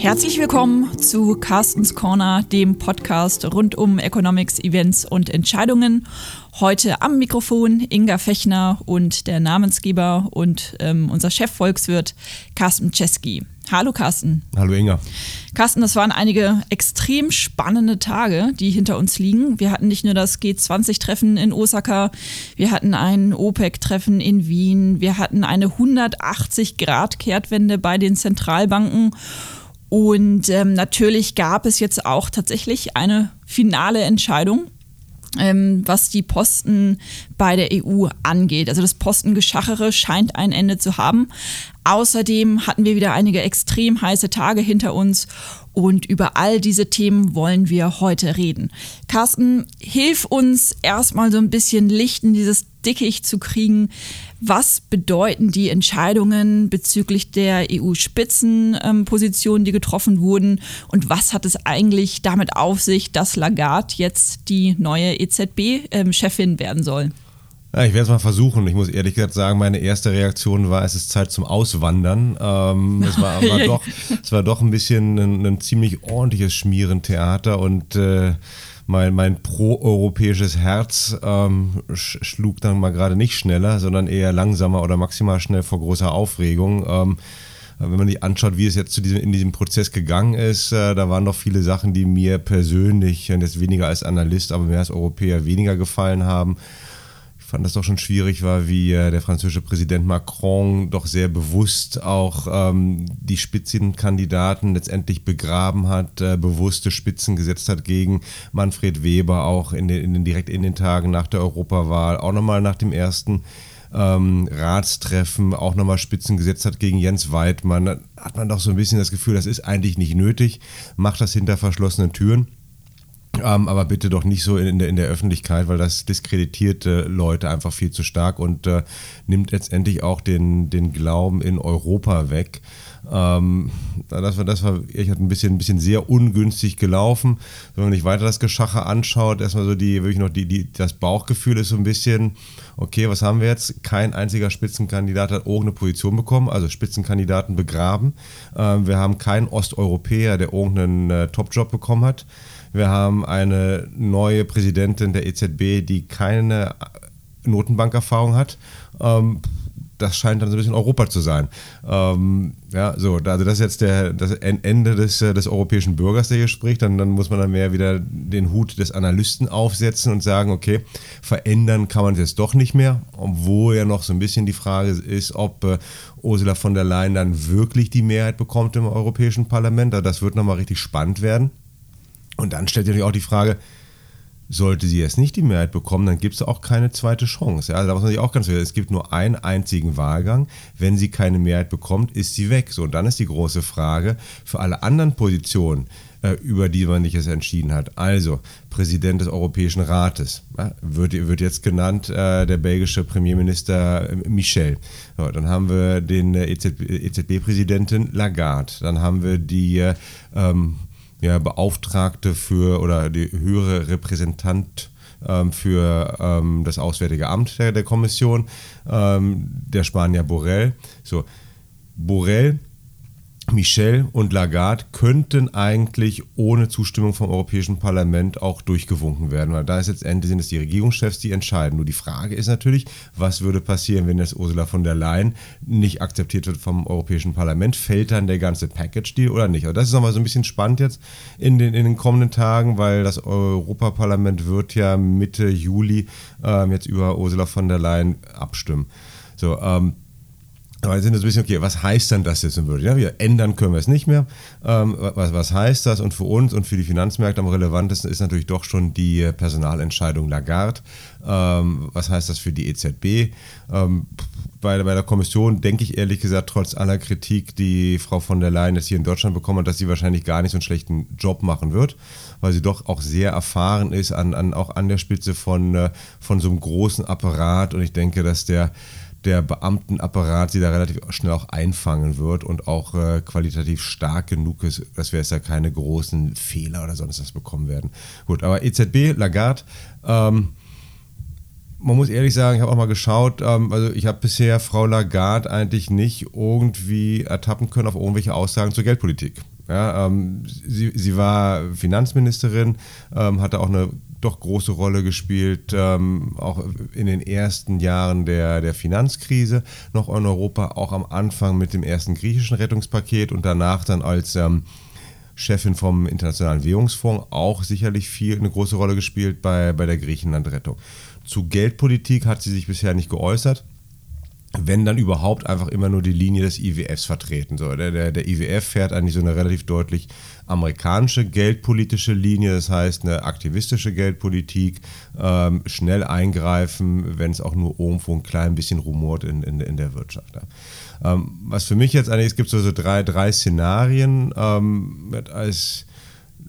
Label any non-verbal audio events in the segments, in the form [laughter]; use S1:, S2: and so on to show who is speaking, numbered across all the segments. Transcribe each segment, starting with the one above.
S1: Herzlich willkommen zu Carstens Corner, dem Podcast rund um Economics, Events und Entscheidungen. Heute am Mikrofon Inga Fechner und der Namensgeber und ähm, unser Chefvolkswirt Carsten Czeski. Hallo Carsten.
S2: Hallo Inga.
S1: Carsten, das waren einige extrem spannende Tage, die hinter uns liegen. Wir hatten nicht nur das G20-Treffen in Osaka, wir hatten ein OPEC-Treffen in Wien, wir hatten eine 180-Grad-Kehrtwende bei den Zentralbanken und ähm, natürlich gab es jetzt auch tatsächlich eine finale Entscheidung, ähm, was die Posten bei der EU angeht. Also das Postengeschachere scheint ein Ende zu haben. Außerdem hatten wir wieder einige extrem heiße Tage hinter uns und über all diese Themen wollen wir heute reden. Carsten, hilf uns erstmal so ein bisschen Licht in dieses Dickicht zu kriegen. Was bedeuten die Entscheidungen bezüglich der EU-Spitzenpositionen, die getroffen wurden? Und was hat es eigentlich damit auf sich, dass Lagarde jetzt die neue EZB-Chefin werden soll?
S2: Ja, ich werde es mal versuchen. Ich muss ehrlich gesagt sagen, meine erste Reaktion war, es ist Zeit zum Auswandern. Ähm, es, war, [laughs] war doch, es war doch ein bisschen ein, ein ziemlich ordentliches Schmierentheater und äh, mein, mein proeuropäisches Herz ähm, schlug dann mal gerade nicht schneller, sondern eher langsamer oder maximal schnell vor großer Aufregung. Ähm, wenn man sich anschaut, wie es jetzt zu diesem, in diesem Prozess gegangen ist, äh, da waren doch viele Sachen, die mir persönlich, jetzt weniger als Analyst, aber mehr als Europäer weniger gefallen haben fand das doch schon schwierig war, wie äh, der französische Präsident Macron doch sehr bewusst auch ähm, die Spitzenkandidaten letztendlich begraben hat, äh, bewusste Spitzen gesetzt hat gegen Manfred Weber, auch in den, in den, direkt in den Tagen nach der Europawahl, auch nochmal nach dem ersten ähm, Ratstreffen auch nochmal Spitzen gesetzt hat gegen Jens Weidmann. Da hat man doch so ein bisschen das Gefühl, das ist eigentlich nicht nötig, macht das hinter verschlossenen Türen. Ähm, aber bitte doch nicht so in der, in der Öffentlichkeit, weil das diskreditiert äh, Leute einfach viel zu stark und äh, nimmt letztendlich auch den, den Glauben in Europa weg. Ähm, das war, das war, ich ein bisschen, ein bisschen sehr ungünstig gelaufen. Wenn man sich weiter das Geschache anschaut, erstmal so die, wirklich noch die, die, das Bauchgefühl ist so ein bisschen, okay, was haben wir jetzt? Kein einziger Spitzenkandidat hat irgendeine Position bekommen, also Spitzenkandidaten begraben. Ähm, wir haben keinen Osteuropäer, der irgendeinen äh, Topjob bekommen hat. Wir haben eine neue Präsidentin der EZB, die keine Notenbankerfahrung hat. Ähm, das scheint dann so ein bisschen Europa zu sein. Ähm, ja, so, also das ist jetzt der, das Ende des, äh, des europäischen Bürgers, der hier spricht. Dann, dann muss man dann mehr wieder den Hut des Analysten aufsetzen und sagen, okay, verändern kann man es jetzt doch nicht mehr, obwohl ja noch so ein bisschen die Frage ist, ob äh, Ursula von der Leyen dann wirklich die Mehrheit bekommt im Europäischen Parlament. Also das wird nochmal richtig spannend werden. Und dann stellt sich natürlich auch die Frage, sollte sie jetzt nicht die Mehrheit bekommen, dann gibt es auch keine zweite Chance. Ja, also da muss man sich auch ganz klar, es gibt nur einen einzigen Wahlgang. Wenn sie keine Mehrheit bekommt, ist sie weg. So, und dann ist die große Frage für alle anderen Positionen, äh, über die man sich jetzt entschieden hat. Also, Präsident des Europäischen Rates ja, wird, wird jetzt genannt, äh, der belgische Premierminister äh, Michel. So, dann haben wir den äh, EZB-Präsidenten Lagarde. Dann haben wir die äh, ähm, ja, Beauftragte für oder die höhere Repräsentant ähm, für ähm, das Auswärtige Amt der, der Kommission, ähm, der Spanier Borrell. So, Borrell Michel und Lagarde könnten eigentlich ohne Zustimmung vom Europäischen Parlament auch durchgewunken werden, weil da ist letztendlich sind es die Regierungschefs, die entscheiden. Nur die Frage ist natürlich, was würde passieren, wenn jetzt Ursula von der Leyen nicht akzeptiert wird vom Europäischen Parlament? Fällt dann der ganze Package-Deal oder nicht? Also das ist nochmal so ein bisschen spannend jetzt in den, in den kommenden Tagen, weil das Europaparlament wird ja Mitte Juli ähm, jetzt über Ursula von der Leyen abstimmen. So, ähm, aber jetzt sind wir ein bisschen, okay, was heißt dann das jetzt in Würde? Ja, wir ändern können wir es nicht mehr. Ähm, was, was heißt das? Und für uns und für die Finanzmärkte am relevantesten ist natürlich doch schon die Personalentscheidung Lagarde. Ähm, was heißt das für die EZB? Ähm, bei, bei der Kommission denke ich ehrlich gesagt, trotz aller Kritik, die Frau von der Leyen jetzt hier in Deutschland bekommen hat, dass sie wahrscheinlich gar nicht so einen schlechten Job machen wird, weil sie doch auch sehr erfahren ist, an, an, auch an der Spitze von, äh, von so einem großen Apparat. Und ich denke, dass der der Beamtenapparat sie da relativ schnell auch einfangen wird und auch äh, qualitativ stark genug ist, dass wir jetzt da keine großen Fehler oder sonst was bekommen werden. Gut, aber EZB, Lagarde, ähm, man muss ehrlich sagen, ich habe auch mal geschaut, ähm, also ich habe bisher Frau Lagarde eigentlich nicht irgendwie ertappen können auf irgendwelche Aussagen zur Geldpolitik. Ja, ähm, sie, sie war Finanzministerin, ähm, hatte auch eine doch große Rolle gespielt, ähm, auch in den ersten Jahren der, der Finanzkrise noch in Europa, auch am Anfang mit dem ersten griechischen Rettungspaket und danach dann als ähm, Chefin vom Internationalen Währungsfonds auch sicherlich viel eine große Rolle gespielt bei, bei der Griechenland-Rettung. Zu Geldpolitik hat sie sich bisher nicht geäußert wenn dann überhaupt einfach immer nur die Linie des IWFs vertreten. So, der, der, der IWF fährt eigentlich so eine relativ deutlich amerikanische geldpolitische Linie, das heißt eine aktivistische Geldpolitik, ähm, schnell eingreifen, wenn es auch nur irgendwo ein klein bisschen rumort in, in, in der Wirtschaft. Ja. Ähm, was für mich jetzt eigentlich, es gibt so, so drei, drei Szenarien ähm, als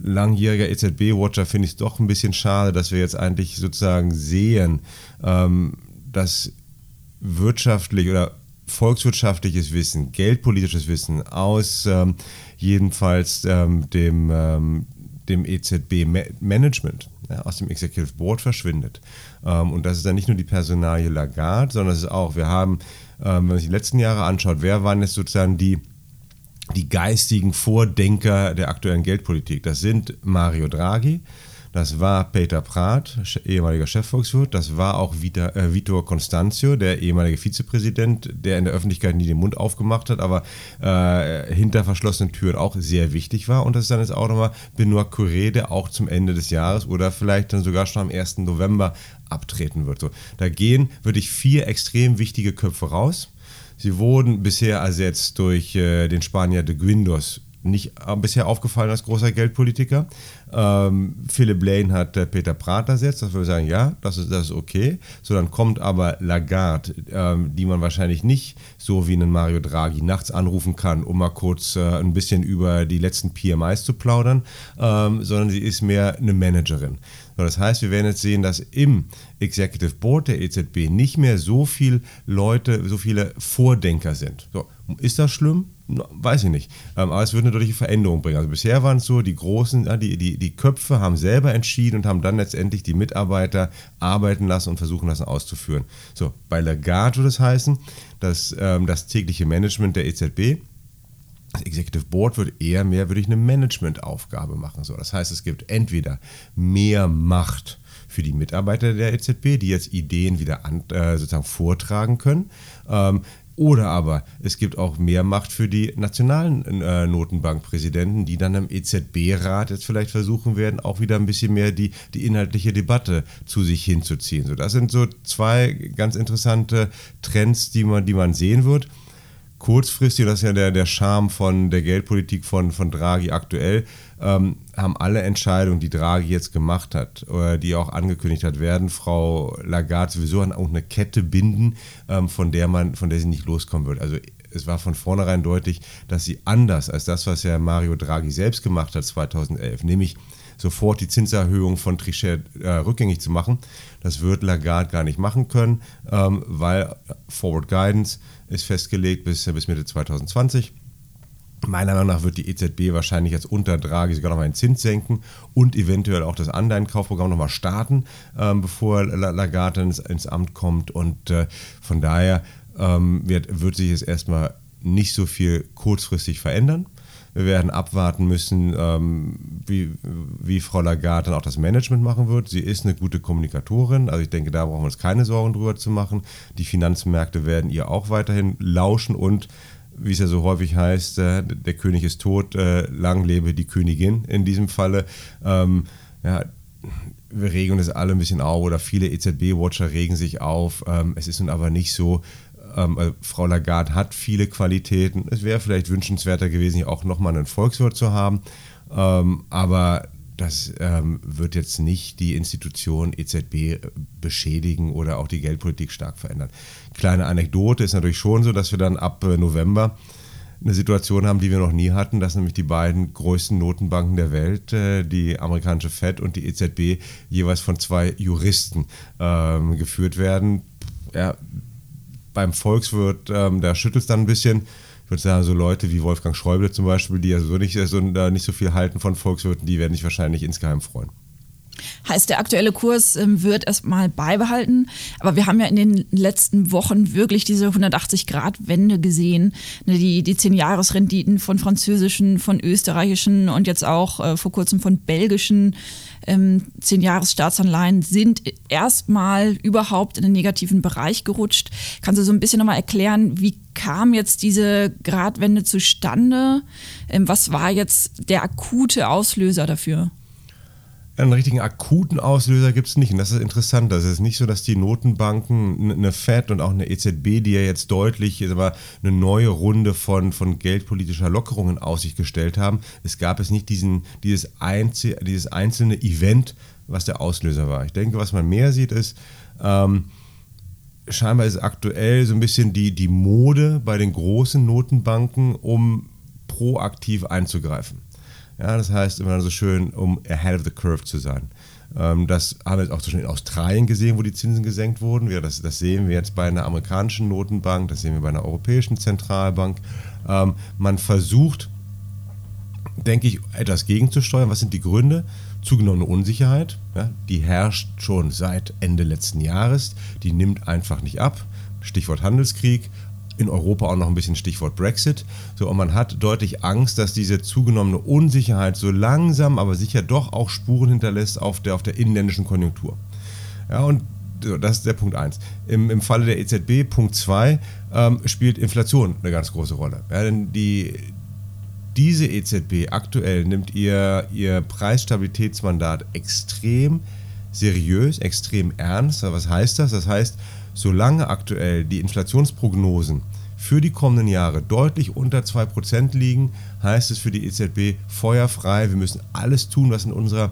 S2: langjähriger EZB-Watcher finde ich es doch ein bisschen schade, dass wir jetzt eigentlich sozusagen sehen, ähm, dass wirtschaftlich oder volkswirtschaftliches Wissen, geldpolitisches Wissen aus ähm, jedenfalls ähm, dem, ähm, dem EZB-Management, ja, aus dem Executive Board verschwindet. Ähm, und das ist dann nicht nur die Personalie Lagarde, sondern es ist auch, wir haben, ähm, wenn man sich die letzten Jahre anschaut, wer waren jetzt sozusagen die, die geistigen Vordenker der aktuellen Geldpolitik? Das sind Mario Draghi, das war Peter Prath, ehemaliger Chefvolkswirt. Das war auch Vita, äh, Vitor Constancio, der ehemalige Vizepräsident, der in der Öffentlichkeit nie den Mund aufgemacht hat, aber äh, hinter verschlossenen Türen auch sehr wichtig war. Und das ist dann jetzt auch nochmal Benoit Curé, der auch zum Ende des Jahres oder vielleicht dann sogar schon am 1. November abtreten wird. So, da gehen wirklich vier extrem wichtige Köpfe raus. Sie wurden bisher ersetzt durch äh, den Spanier de Guindos, nicht äh, bisher aufgefallen als großer Geldpolitiker. Ähm, Philip Lane hat äh, Peter Prath ersetzt, dass wir sagen, ja, das ist, das ist okay. So, dann kommt aber Lagarde, ähm, die man wahrscheinlich nicht so wie einen Mario Draghi nachts anrufen kann, um mal kurz äh, ein bisschen über die letzten PMIs zu plaudern, ähm, sondern sie ist mehr eine Managerin. So, das heißt, wir werden jetzt sehen, dass im Executive Board der EZB nicht mehr so viele Leute, so viele Vordenker sind. So, ist das schlimm? Weiß ich nicht. Ähm, aber es wird eine deutliche Veränderung bringen. Also bisher waren es so, die Großen, die, die, die Köpfe haben selber entschieden und haben dann letztendlich die Mitarbeiter arbeiten lassen und versuchen lassen auszuführen. So, bei Lagarde würde es heißen, dass ähm, das tägliche Management der EZB das Executive Board wird eher mehr würde ich eine Managementaufgabe machen. So, das heißt, es gibt entweder mehr Macht für die Mitarbeiter der EZB, die jetzt Ideen wieder an, äh, sozusagen vortragen können. Ähm, oder aber es gibt auch mehr Macht für die nationalen äh, Notenbankpräsidenten, die dann im EZB-Rat jetzt vielleicht versuchen werden, auch wieder ein bisschen mehr die, die inhaltliche Debatte zu sich hinzuziehen. So, das sind so zwei ganz interessante Trends, die man, die man sehen wird kurzfristig, das ist ja der, der Charme von der Geldpolitik von, von Draghi aktuell, ähm, haben alle Entscheidungen, die Draghi jetzt gemacht hat oder die auch angekündigt hat, werden Frau Lagarde sowieso an irgendeine Kette binden, ähm, von der man, von der sie nicht loskommen wird. Also es war von vornherein deutlich, dass sie anders als das, was ja Mario Draghi selbst gemacht hat 2011, nämlich sofort die Zinserhöhung von Trichet äh, rückgängig zu machen. Das wird Lagarde gar nicht machen können, ähm, weil Forward Guidance ist festgelegt bis, bis Mitte 2020. Meiner Meinung nach wird die EZB wahrscheinlich jetzt unter Draghi sogar noch mal einen Zins senken und eventuell auch das Anleihenkaufprogramm noch mal starten, ähm, bevor Lagarde ins, ins, Amt kommt. Und äh, von daher ähm, wird, wird sich jetzt erstmal nicht so viel kurzfristig verändern. Wir werden abwarten müssen, ähm, wie, wie Frau Lagarde dann auch das Management machen wird. Sie ist eine gute Kommunikatorin, also ich denke, da brauchen wir uns keine Sorgen drüber zu machen. Die Finanzmärkte werden ihr auch weiterhin lauschen und wie es ja so häufig heißt, äh, der König ist tot, äh, lang lebe die Königin in diesem Falle. Ähm, ja, wir regen uns alle ein bisschen auf oder viele EZB-Watcher regen sich auf. Ähm, es ist nun aber nicht so, ähm, also Frau Lagarde hat viele Qualitäten. Es wäre vielleicht wünschenswerter gewesen, hier auch nochmal einen Volkswirt zu haben. Ähm, aber das ähm, wird jetzt nicht die Institution EZB beschädigen oder auch die Geldpolitik stark verändern. Kleine Anekdote ist natürlich schon so, dass wir dann ab äh, November eine Situation haben, die wir noch nie hatten, dass nämlich die beiden größten Notenbanken der Welt, äh, die amerikanische Fed und die EZB, jeweils von zwei Juristen ähm, geführt werden. Ja, beim Volkswirt, ähm, da schüttelt es dann ein bisschen. Ich würde sagen, so Leute wie Wolfgang Schäuble zum Beispiel, die ja so nicht, so, nicht so viel halten von Volkswirten, die werden sich wahrscheinlich insgeheim freuen.
S1: Heißt, der aktuelle Kurs ähm, wird erstmal beibehalten. Aber wir haben ja in den letzten Wochen wirklich diese 180-Grad-Wende gesehen. Ne, die, die 10-Jahres-Renditen von französischen, von österreichischen und jetzt auch äh, vor kurzem von belgischen ähm, 10-Jahres-Staatsanleihen sind erstmal überhaupt in den negativen Bereich gerutscht. Kannst du so ein bisschen nochmal erklären, wie kam jetzt diese Gradwende zustande? Ähm, was war jetzt der akute Auslöser dafür?
S2: Einen richtigen akuten Auslöser gibt es nicht. Und das ist interessant. Das ist nicht so, dass die Notenbanken, eine FED und auch eine EZB, die ja jetzt deutlich aber eine neue Runde von, von geldpolitischer Lockerung in Aussicht gestellt haben. Es gab es nicht diesen, dieses, Einzel, dieses einzelne Event, was der Auslöser war. Ich denke, was man mehr sieht, ist, ähm, scheinbar ist aktuell so ein bisschen die, die Mode bei den großen Notenbanken, um proaktiv einzugreifen. Ja, das heißt immer so schön, um ahead of the curve zu sein. Ähm, das haben wir jetzt auch schon in Australien gesehen, wo die Zinsen gesenkt wurden. das, das, sehen wir jetzt bei einer amerikanischen Notenbank, das sehen wir bei einer europäischen Zentralbank. Ähm, man versucht, denke ich, etwas gegenzusteuern. Was sind die Gründe? Zugenommene Unsicherheit, ja, die herrscht schon seit Ende letzten Jahres, die nimmt einfach nicht ab. Stichwort Handelskrieg, in Europa auch noch ein bisschen Stichwort Brexit. So, und man hat deutlich Angst, dass diese zugenommene Unsicherheit so langsam, aber sicher doch auch Spuren hinterlässt auf der, auf der inländischen Konjunktur. Ja, und so, das ist der Punkt 1. Im, Im Falle der EZB, Punkt 2, ähm, spielt Inflation eine ganz große Rolle. Ja, denn die, diese EZB aktuell nimmt ihr, ihr Preisstabilitätsmandat extrem seriös, extrem ernst. Was heißt das? Das heißt, solange aktuell die Inflationsprognosen für die kommenden Jahre deutlich unter 2% liegen, heißt es für die EZB feuerfrei, wir müssen alles tun, was in unserer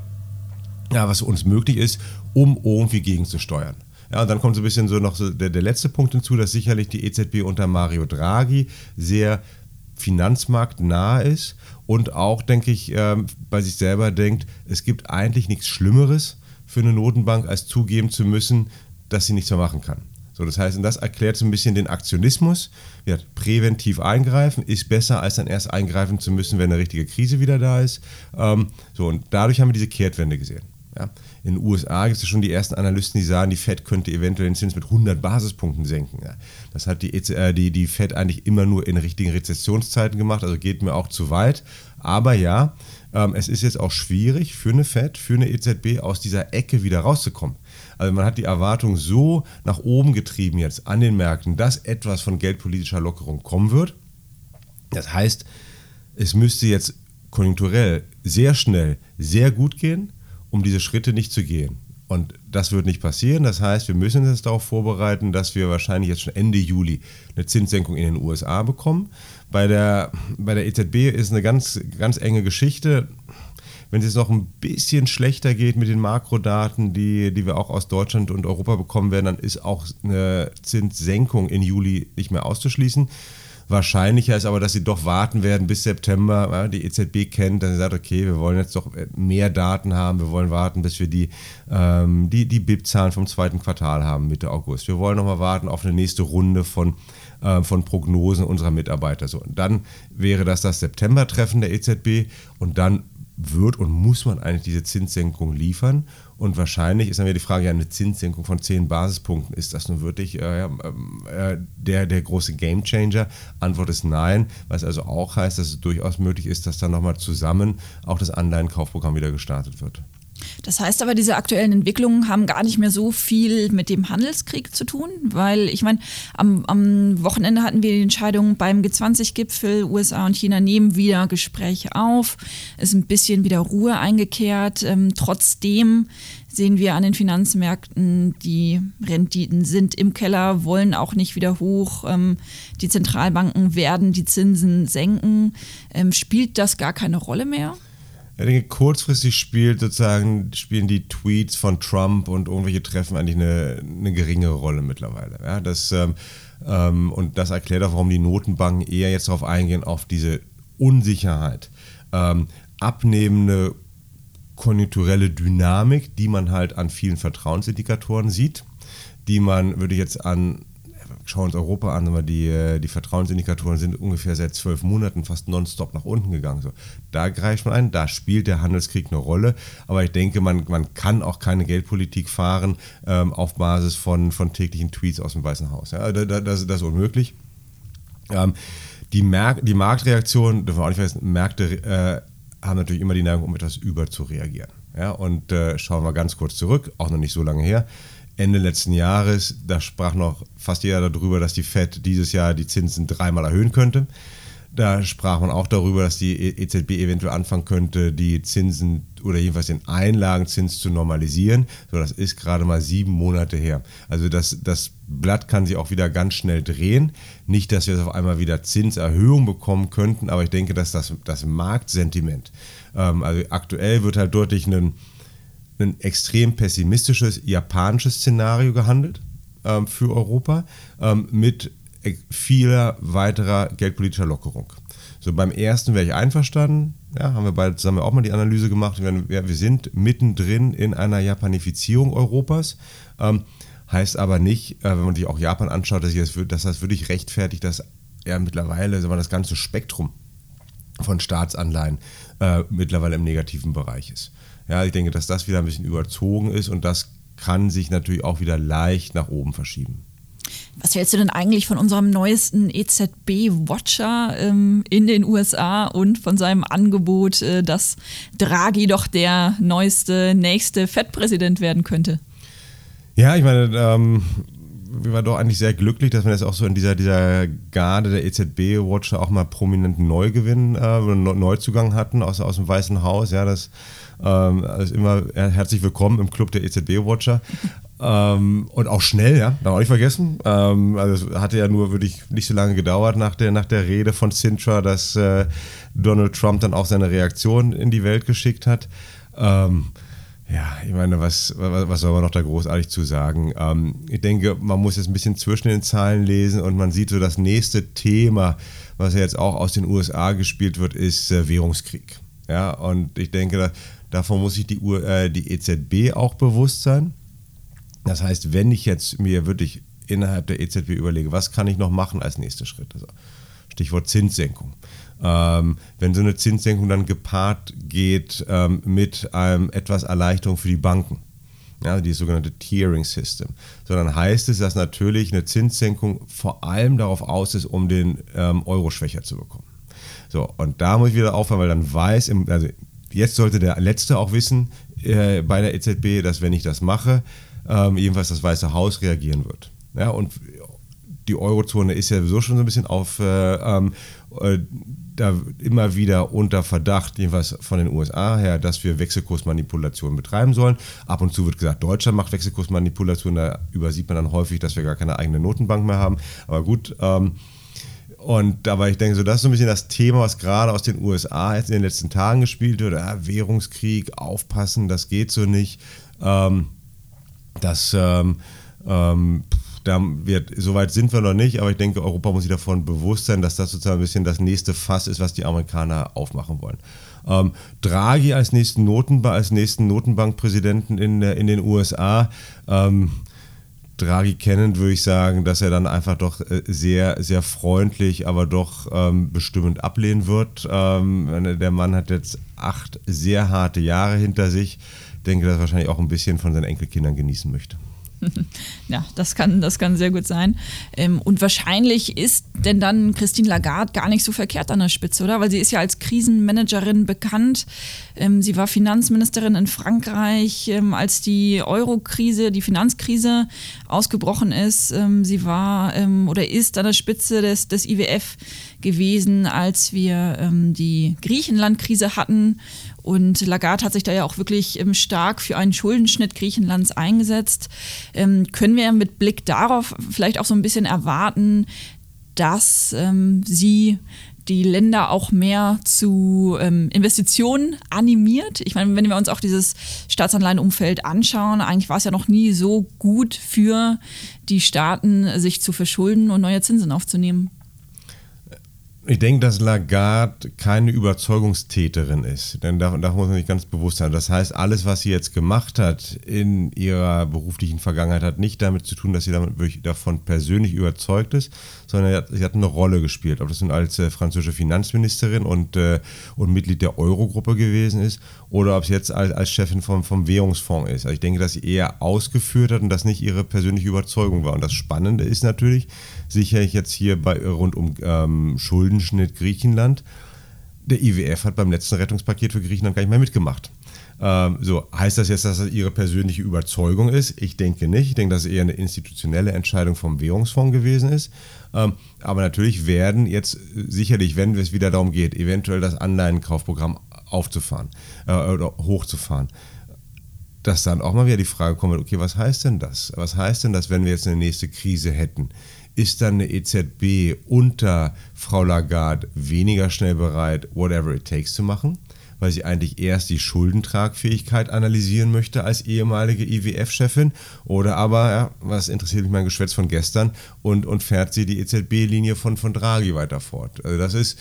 S2: ja, was uns möglich ist, um irgendwie gegenzusteuern. Ja, und dann kommt so ein bisschen so noch so der, der letzte Punkt hinzu, dass sicherlich die EZB unter Mario Draghi sehr finanzmarktnah ist und auch, denke ich, ähm, bei sich selber denkt, es gibt eigentlich nichts Schlimmeres für eine Notenbank, als zugeben zu müssen, dass sie nichts mehr machen kann. So, das heißt, und das erklärt so ein bisschen den Aktionismus. Ja, präventiv eingreifen ist besser, als dann erst eingreifen zu müssen, wenn eine richtige Krise wieder da ist. Ähm, so, und dadurch haben wir diese Kehrtwende gesehen. Ja. In den USA gibt es schon die ersten Analysten, die sagen, die Fed könnte eventuell den Zins mit 100 Basispunkten senken. Ja. Das hat die, äh, die, die Fed eigentlich immer nur in richtigen Rezessionszeiten gemacht, also geht mir auch zu weit. Aber ja, ähm, es ist jetzt auch schwierig für eine Fed, für eine EZB aus dieser Ecke wieder rauszukommen. Also man hat die Erwartung so nach oben getrieben jetzt an den Märkten, dass etwas von geldpolitischer Lockerung kommen wird. Das heißt, es müsste jetzt konjunkturell sehr schnell, sehr gut gehen, um diese Schritte nicht zu gehen. Und das wird nicht passieren. Das heißt, wir müssen uns darauf vorbereiten, dass wir wahrscheinlich jetzt schon Ende Juli eine Zinssenkung in den USA bekommen. Bei der, bei der EZB ist eine ganz, ganz enge Geschichte. Wenn es jetzt noch ein bisschen schlechter geht mit den Makrodaten, die, die wir auch aus Deutschland und Europa bekommen werden, dann ist auch eine Zinssenkung in Juli nicht mehr auszuschließen. Wahrscheinlicher ist aber, dass sie doch warten werden bis September. Ja, die EZB kennt, sie sagt, okay, wir wollen jetzt doch mehr Daten haben, wir wollen warten, bis wir die, ähm, die, die BIP-Zahlen vom zweiten Quartal haben, Mitte August. Wir wollen nochmal warten auf eine nächste Runde von, äh, von Prognosen unserer Mitarbeiter. So, und dann wäre das das September-Treffen der EZB und dann wird und muss man eigentlich diese Zinssenkung liefern. Und wahrscheinlich ist dann wieder die Frage, ja, eine Zinssenkung von 10 Basispunkten, ist das nun wirklich äh, äh, der, der große Gamechanger? Antwort ist nein, was also auch heißt, dass es durchaus möglich ist, dass dann nochmal zusammen auch das Anleihenkaufprogramm wieder gestartet wird.
S1: Das heißt aber, diese aktuellen Entwicklungen haben gar nicht mehr so viel mit dem Handelskrieg zu tun, weil ich meine, am, am Wochenende hatten wir die Entscheidung beim G20-Gipfel, USA und China nehmen wieder Gespräche auf, ist ein bisschen wieder Ruhe eingekehrt. Ähm, trotzdem sehen wir an den Finanzmärkten, die Renditen sind im Keller, wollen auch nicht wieder hoch. Ähm, die Zentralbanken werden die Zinsen senken. Ähm, spielt das gar keine Rolle mehr?
S2: Ich denke, kurzfristig spielt sozusagen, spielen die Tweets von Trump und irgendwelche Treffen eigentlich eine, eine geringere Rolle mittlerweile. Ja, das, ähm, ähm, und das erklärt auch, warum die Notenbanken eher jetzt darauf eingehen, auf diese Unsicherheit. Ähm, abnehmende konjunkturelle Dynamik, die man halt an vielen Vertrauensindikatoren sieht, die man, würde ich jetzt an schauen uns Europa an, aber die, äh, die Vertrauensindikatoren sind ungefähr seit zwölf Monaten fast nonstop nach unten gegangen. So, da greift man ein, da spielt der Handelskrieg eine Rolle, aber ich denke, man, man kann auch keine Geldpolitik fahren ähm, auf Basis von, von täglichen Tweets aus dem Weißen Haus. Ja, das, das, das ist unmöglich. Ähm, die, Mer die Marktreaktion, dürfen wir auch nicht vergessen, Märkte äh, haben natürlich immer die Neigung, um etwas über zu reagieren. Ja, und äh, schauen wir ganz kurz zurück, auch noch nicht so lange her. Ende letzten Jahres, da sprach noch fast jeder darüber, dass die Fed dieses Jahr die Zinsen dreimal erhöhen könnte. Da sprach man auch darüber, dass die EZB eventuell anfangen könnte, die Zinsen oder jedenfalls den Einlagenzins zu normalisieren. So, das ist gerade mal sieben Monate her. Also das, das Blatt kann sich auch wieder ganz schnell drehen. Nicht, dass wir jetzt auf einmal wieder Zinserhöhung bekommen könnten, aber ich denke, dass das, das Marktsentiment, ähm, also aktuell wird halt deutlich ein ein extrem pessimistisches japanisches Szenario gehandelt ähm, für Europa ähm, mit vieler weiterer geldpolitischer Lockerung. So beim ersten wäre ich einverstanden. Ja, haben wir beide zusammen auch mal die Analyse gemacht. Wir, wir sind mittendrin in einer Japanifizierung Europas. Ähm, heißt aber nicht, äh, wenn man sich auch Japan anschaut, dass, das, dass das wirklich rechtfertigt, dass ja mittlerweile sagen wir, das ganze Spektrum von Staatsanleihen äh, mittlerweile im negativen Bereich ist. Ja, ich denke, dass das wieder ein bisschen überzogen ist und das kann sich natürlich auch wieder leicht nach oben verschieben.
S1: Was hältst du denn eigentlich von unserem neuesten EZB-Watcher ähm, in den USA und von seinem Angebot, äh, dass Draghi doch der neueste, nächste Fed-Präsident werden könnte?
S2: Ja, ich meine, ähm, wir waren doch eigentlich sehr glücklich, dass wir jetzt auch so in dieser, dieser Garde der EZB-Watcher auch mal prominenten Neugewinn, äh, Neuzugang hatten aus, aus dem Weißen Haus. Ja, das ähm, also immer herzlich willkommen im Club der EZB-Watcher. [laughs] ähm, und auch schnell, ja, darf auch nicht vergessen. Ähm, also es hatte ja nur wirklich nicht so lange gedauert nach der, nach der Rede von Sintra, dass äh, Donald Trump dann auch seine Reaktion in die Welt geschickt hat. Ähm, ja, ich meine, was, was soll man noch da großartig zu sagen? Ähm, ich denke, man muss jetzt ein bisschen zwischen den Zahlen lesen und man sieht so, das nächste Thema, was ja jetzt auch aus den USA gespielt wird, ist äh, Währungskrieg. Ja, und ich denke, davon muss sich die, äh, die EZB auch bewusst sein. Das heißt, wenn ich jetzt mir wirklich innerhalb der EZB überlege, was kann ich noch machen als nächster Schritt? Also Stichwort Zinssenkung. Ähm, wenn so eine Zinssenkung dann gepaart geht ähm, mit ähm, etwas Erleichterung für die Banken, ja, die sogenannte Tiering System, sondern heißt es, dass natürlich eine Zinssenkung vor allem darauf aus ist, um den ähm, Euro schwächer zu bekommen. So, und da muss ich wieder aufhören, weil dann weiß, im, also jetzt sollte der Letzte auch wissen äh, bei der EZB, dass wenn ich das mache, ähm, jedenfalls das Weiße Haus reagieren wird. Ja, und die Eurozone ist ja sowieso schon so ein bisschen auf äh, ähm, äh, da immer wieder unter Verdacht, jedenfalls von den USA her, dass wir Wechselkursmanipulationen betreiben sollen. Ab und zu wird gesagt, Deutschland macht Wechselkursmanipulationen, da übersieht man dann häufig, dass wir gar keine eigene Notenbank mehr haben. Aber gut, ähm, und aber ich denke so, das ist so ein bisschen das Thema, was gerade aus den USA jetzt in den letzten Tagen gespielt wird. Ja, Währungskrieg, aufpassen, das geht so nicht. Ähm, das ähm, ähm, da wird, soweit sind wir noch nicht, aber ich denke, Europa muss sich davon bewusst sein, dass das sozusagen ein bisschen das nächste Fass ist, was die Amerikaner aufmachen wollen. Ähm, Draghi als nächsten, Notenba als nächsten Notenbankpräsidenten in, in den USA. Ähm, Draghi kennend würde ich sagen, dass er dann einfach doch äh, sehr, sehr freundlich, aber doch ähm, bestimmend ablehnen wird. Ähm, der Mann hat jetzt acht sehr harte Jahre hinter sich. Ich denke, dass er wahrscheinlich auch ein bisschen von seinen Enkelkindern genießen möchte. [laughs]
S1: Ja, das kann, das kann sehr gut sein. Ähm, und wahrscheinlich ist denn dann Christine Lagarde gar nicht so verkehrt an der Spitze, oder? Weil sie ist ja als Krisenmanagerin bekannt. Ähm, sie war Finanzministerin in Frankreich, ähm, als die Euro-Krise, die Finanzkrise ausgebrochen ist. Sie war oder ist an der Spitze des, des IWF gewesen, als wir die Griechenland-Krise hatten und Lagarde hat sich da ja auch wirklich stark für einen Schuldenschnitt Griechenlands eingesetzt. Ähm, können wir mit Blick darauf vielleicht auch so ein bisschen erwarten, dass ähm, sie die Länder auch mehr zu ähm, Investitionen animiert. Ich meine, wenn wir uns auch dieses Staatsanleihenumfeld anschauen, eigentlich war es ja noch nie so gut für die Staaten, sich zu verschulden und neue Zinsen aufzunehmen.
S2: Ich denke, dass Lagarde keine Überzeugungstäterin ist. Denn davon, davon muss man sich ganz bewusst sein. Das heißt, alles, was sie jetzt gemacht hat in ihrer beruflichen Vergangenheit, hat nicht damit zu tun, dass sie damit davon persönlich überzeugt ist, sondern sie hat eine Rolle gespielt. Ob das nun als äh, französische Finanzministerin und, äh, und Mitglied der Eurogruppe gewesen ist oder ob es jetzt als, als Chefin vom, vom Währungsfonds ist. Also ich denke, dass sie eher ausgeführt hat und das nicht ihre persönliche Überzeugung war. Und das Spannende ist natürlich, sicherlich jetzt hier bei rund um ähm, Schuldenschnitt Griechenland. Der IWF hat beim letzten Rettungspaket für Griechenland gar nicht mehr mitgemacht. Ähm, so, heißt das jetzt, dass das ihre persönliche Überzeugung ist? Ich denke nicht. Ich denke, dass es eher eine institutionelle Entscheidung vom Währungsfonds gewesen ist. Ähm, aber natürlich werden jetzt sicherlich, wenn es wieder darum geht, eventuell das Anleihenkaufprogramm aufzufahren äh, oder hochzufahren, dass dann auch mal wieder die Frage kommt, okay, was heißt denn das? Was heißt denn das, wenn wir jetzt eine nächste Krise hätten? ist dann eine EZB unter Frau Lagarde weniger schnell bereit, whatever it takes zu machen, weil sie eigentlich erst die Schuldentragfähigkeit analysieren möchte als ehemalige IWF-Chefin oder aber, ja, was interessiert mich mein Geschwätz von gestern, und, und fährt sie die EZB-Linie von, von Draghi weiter fort. Also das ist,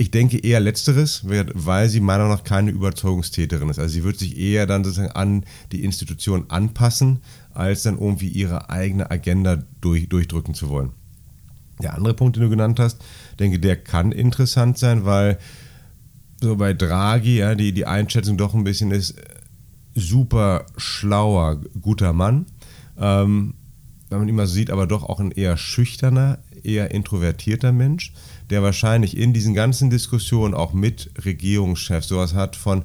S2: ich denke eher letzteres, weil sie meiner Meinung nach keine Überzeugungstäterin ist. Also sie wird sich eher dann sozusagen an die Institution anpassen, als dann irgendwie ihre eigene Agenda durch, durchdrücken zu wollen. Der andere Punkt, den du genannt hast, denke, der kann interessant sein, weil so bei Draghi ja, die, die Einschätzung doch ein bisschen ist, super schlauer, guter Mann. Ähm, wenn man ihn mal sieht, aber doch auch ein eher schüchterner, eher introvertierter Mensch, der wahrscheinlich in diesen ganzen Diskussionen auch mit Regierungschefs sowas hat von,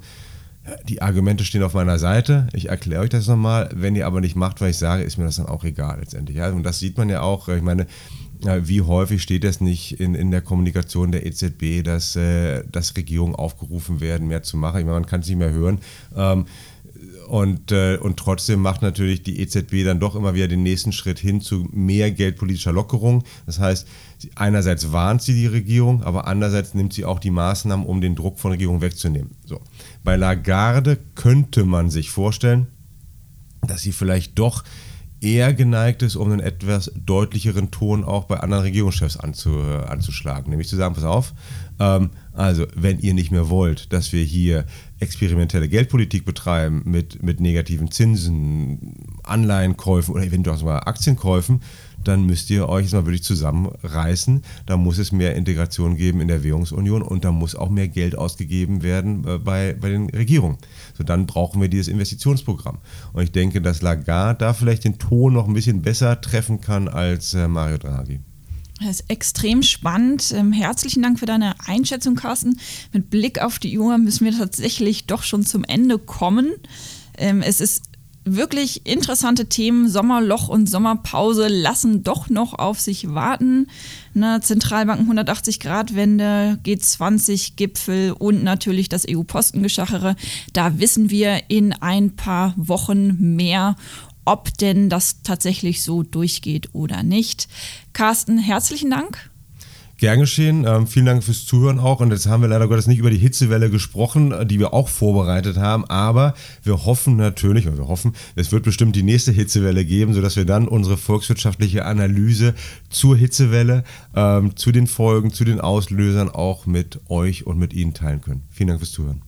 S2: die Argumente stehen auf meiner Seite. Ich erkläre euch das nochmal. Wenn ihr aber nicht macht, was ich sage, ist mir das dann auch egal letztendlich. Ja? Und das sieht man ja auch. Ich meine, wie häufig steht es nicht in, in der Kommunikation der EZB, dass, äh, dass Regierungen aufgerufen werden, mehr zu machen? Ich meine, man kann es nicht mehr hören. Ähm, und, äh, und trotzdem macht natürlich die EZB dann doch immer wieder den nächsten Schritt hin zu mehr geldpolitischer Lockerung. Das heißt, einerseits warnt sie die Regierung, aber andererseits nimmt sie auch die Maßnahmen, um den Druck von Regierung wegzunehmen. So. Bei Lagarde könnte man sich vorstellen, dass sie vielleicht doch eher geneigt ist, um einen etwas deutlicheren Ton auch bei anderen Regierungschefs anzu, anzuschlagen. Nämlich zu sagen, pass auf, ähm, also wenn ihr nicht mehr wollt, dass wir hier experimentelle Geldpolitik betreiben mit, mit negativen Zinsen, Anleihenkäufen oder eventuell sogar Aktienkäufen, dann müsst ihr euch jetzt mal wirklich zusammenreißen. Da muss es mehr Integration geben in der Währungsunion und da muss auch mehr Geld ausgegeben werden äh, bei, bei den Regierungen. So, dann brauchen wir dieses Investitionsprogramm. Und ich denke, dass Lagarde da vielleicht den Ton noch ein bisschen besser treffen kann als äh, Mario Draghi.
S1: Das ist extrem spannend. Ähm, herzlichen Dank für deine Einschätzung, Carsten. Mit Blick auf die Uhr müssen wir tatsächlich doch schon zum Ende kommen. Ähm, es ist wirklich interessante Themen. Sommerloch und Sommerpause lassen doch noch auf sich warten. Ne, Zentralbanken 180-Grad-Wende, G20-Gipfel und natürlich das EU-Postengeschachere. Da wissen wir in ein paar Wochen mehr, ob denn das tatsächlich so durchgeht oder nicht. Carsten, herzlichen Dank.
S2: Gern geschehen. Ähm, vielen Dank fürs Zuhören auch. Und jetzt haben wir leider Gottes nicht über die Hitzewelle gesprochen, äh, die wir auch vorbereitet haben. Aber wir hoffen natürlich, oder wir hoffen, es wird bestimmt die nächste Hitzewelle geben, sodass wir dann unsere volkswirtschaftliche Analyse zur Hitzewelle, ähm, zu den Folgen, zu den Auslösern auch mit euch und mit Ihnen teilen können. Vielen Dank fürs Zuhören.